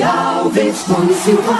Tony Alves, Tony Silva.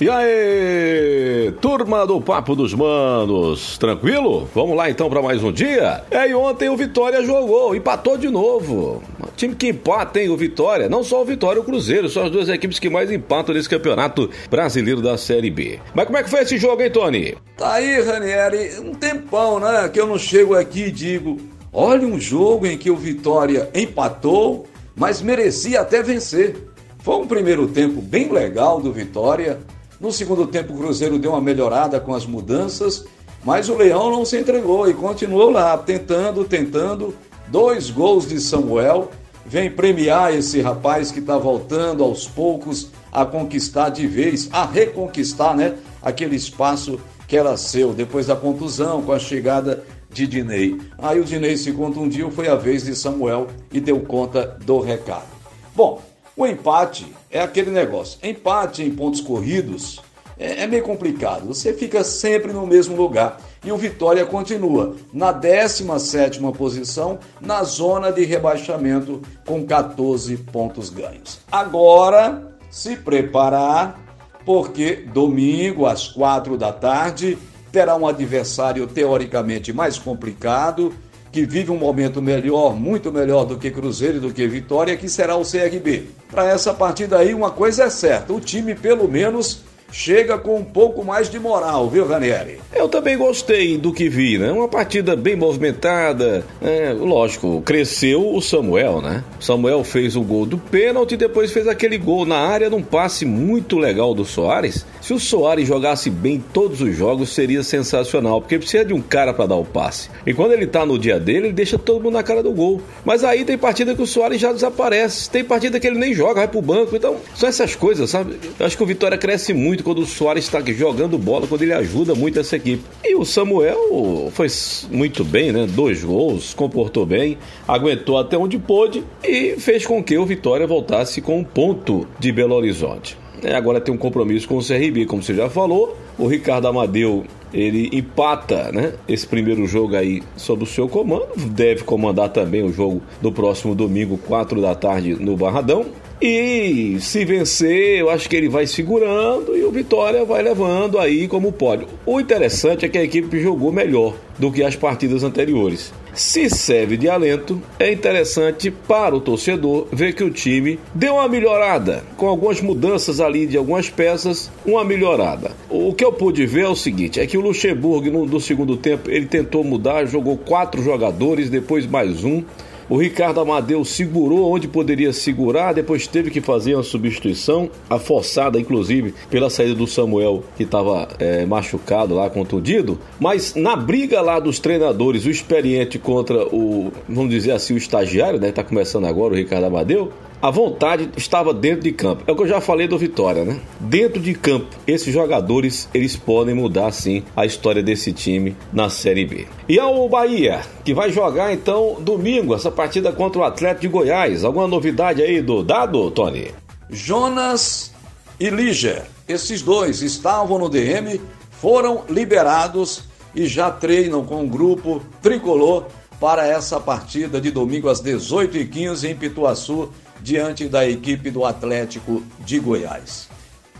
E aí, turma do Papo dos Manos, tranquilo? Vamos lá então para mais um dia? É, e ontem o Vitória jogou, empatou de novo. time que empata, hein, o Vitória. Não só o Vitória, o Cruzeiro, são as duas equipes que mais empatam nesse campeonato brasileiro da Série B. Mas como é que foi esse jogo, hein, Tony? Tá aí, Ranieri, um tempão, né, que eu não chego aqui e digo, olha um jogo em que o Vitória empatou, mas merecia até vencer. Foi um primeiro tempo bem legal do Vitória, no segundo tempo, o Cruzeiro deu uma melhorada com as mudanças, mas o Leão não se entregou e continuou lá, tentando, tentando. Dois gols de Samuel. Vem premiar esse rapaz que está voltando aos poucos a conquistar de vez, a reconquistar, né? Aquele espaço que era seu depois da contusão, com a chegada de Dinei. Aí o Dinei se contundiu, foi a vez de Samuel e deu conta do recado. Bom, o empate é aquele negócio. Empate em pontos corridos é, é, meio complicado. Você fica sempre no mesmo lugar. E o Vitória continua na 17 posição, na zona de rebaixamento, com 14 pontos ganhos. Agora, se preparar, porque domingo, às 4 da tarde, terá um adversário teoricamente mais complicado que vive um momento melhor, muito melhor do que Cruzeiro e do que Vitória, que será o CRB. Para essa partida aí, uma coisa é certa: o time, pelo menos, chega com um pouco mais de moral, viu, Ranieri? Eu também gostei do que vi, né? Uma partida bem movimentada. É, lógico, cresceu o Samuel, né? Samuel fez o gol do pênalti e depois fez aquele gol na área num passe muito legal do Soares. Se o Soares jogasse bem todos os jogos, seria sensacional, porque precisa de um cara para dar o passe. E quando ele tá no dia dele, ele deixa todo mundo na cara do gol. Mas aí tem partida que o Soares já desaparece, tem partida que ele nem joga, vai pro banco. Então, são essas coisas, sabe? Eu acho que o Vitória cresce muito quando o Soares está jogando bola, quando ele ajuda muito essa equipe. E o Samuel foi muito bem, né? Dois gols, comportou bem, aguentou até onde pôde e fez com que o Vitória voltasse com um ponto de Belo Horizonte. É, agora tem um compromisso com o CRB, como você já falou. O Ricardo Amadeu ele empata né, esse primeiro jogo aí sob o seu comando. Deve comandar também o jogo do próximo domingo, 4 da tarde, no Barradão. E se vencer, eu acho que ele vai segurando e o Vitória vai levando aí como pode. O interessante é que a equipe jogou melhor do que as partidas anteriores. Se serve de alento, é interessante para o torcedor ver que o time deu uma melhorada, com algumas mudanças ali de algumas peças, uma melhorada. O que eu pude ver é o seguinte: é que o Luxemburgo no, no segundo tempo ele tentou mudar, jogou quatro jogadores, depois mais um. O Ricardo Amadeu segurou onde poderia segurar, depois teve que fazer uma substituição, a forçada inclusive pela saída do Samuel, que estava é, machucado lá, contundido. Mas na briga lá dos treinadores, o experiente contra o, vamos dizer assim, o estagiário, né? Tá começando agora o Ricardo Amadeu. A vontade estava dentro de campo. É o que eu já falei do Vitória, né? Dentro de campo, esses jogadores eles podem mudar sim a história desse time na Série B. E ao Bahia, que vai jogar então domingo essa partida contra o Atlético de Goiás. Alguma novidade aí do dado, Tony? Jonas e Líger, esses dois estavam no DM, foram liberados e já treinam com o grupo tricolor para essa partida de domingo às 18h15 em Pituaçu diante da equipe do Atlético de Goiás.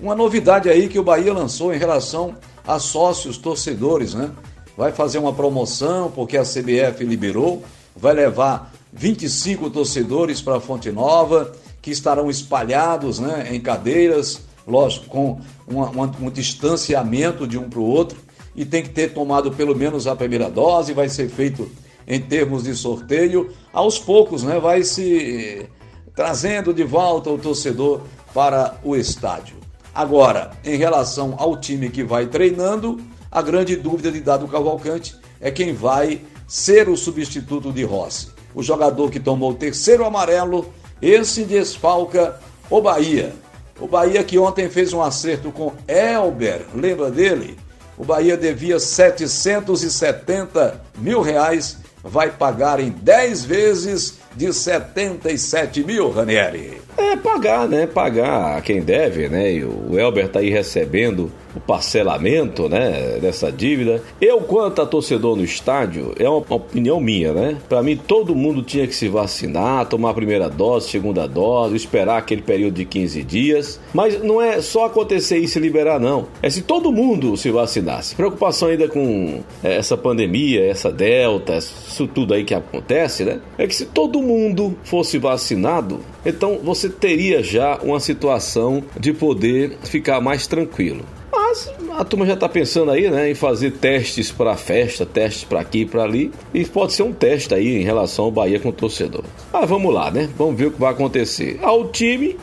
Uma novidade aí que o Bahia lançou em relação a sócios torcedores, né? Vai fazer uma promoção porque a CBF liberou, vai levar 25 torcedores para a Fonte Nova, que estarão espalhados né, em cadeiras, lógico, com uma, uma, um distanciamento de um para o outro, e tem que ter tomado pelo menos a primeira dose, vai ser feito em termos de sorteio. Aos poucos, né, vai se trazendo de volta o torcedor para o estádio. Agora, em relação ao time que vai treinando, a grande dúvida de Dado Cavalcante é quem vai ser o substituto de Rossi. O jogador que tomou o terceiro amarelo, esse desfalca o Bahia. O Bahia que ontem fez um acerto com Elber, lembra dele? O Bahia devia 770 mil reais, vai pagar em 10 vezes de 77 mil, Ranieri. É pagar, né? Pagar quem deve, né? E o Elber tá aí recebendo o parcelamento, né, dessa dívida. Eu, quanto a torcedor no estádio, é uma opinião minha, né? Para mim, todo mundo tinha que se vacinar, tomar a primeira dose, segunda dose, esperar aquele período de 15 dias. Mas não é só acontecer e se liberar, não. É se todo mundo se vacinasse. Preocupação ainda com é, essa pandemia, essa delta, isso tudo aí que acontece, né? É que se todo mundo fosse vacinado, então você teria já uma situação de poder ficar mais tranquilo. Mas a turma já está pensando aí, né, em fazer testes para festa, testes para aqui e para ali, e pode ser um teste aí em relação ao Bahia com o torcedor. Mas vamos lá, né? Vamos ver o que vai acontecer. Ao time,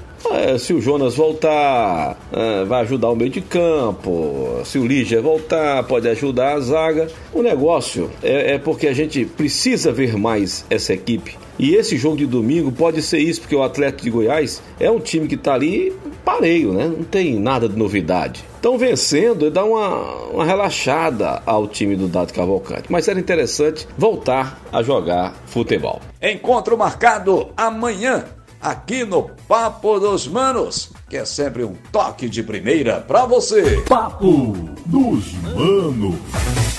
se o Jonas voltar, é, vai ajudar o meio de campo. Se o Lígia voltar, pode ajudar a zaga. O negócio é, é porque a gente precisa ver mais essa equipe. E esse jogo de domingo pode ser isso, porque o Atlético de Goiás é um time que está ali pareio, né? Não tem nada de novidade. Estão vencendo e dá uma, uma relaxada ao time do Dado Cavalcante. Mas era interessante voltar a jogar futebol. Encontro marcado amanhã aqui no Papo dos Manos, que é sempre um toque de primeira para você. Papo dos Manos.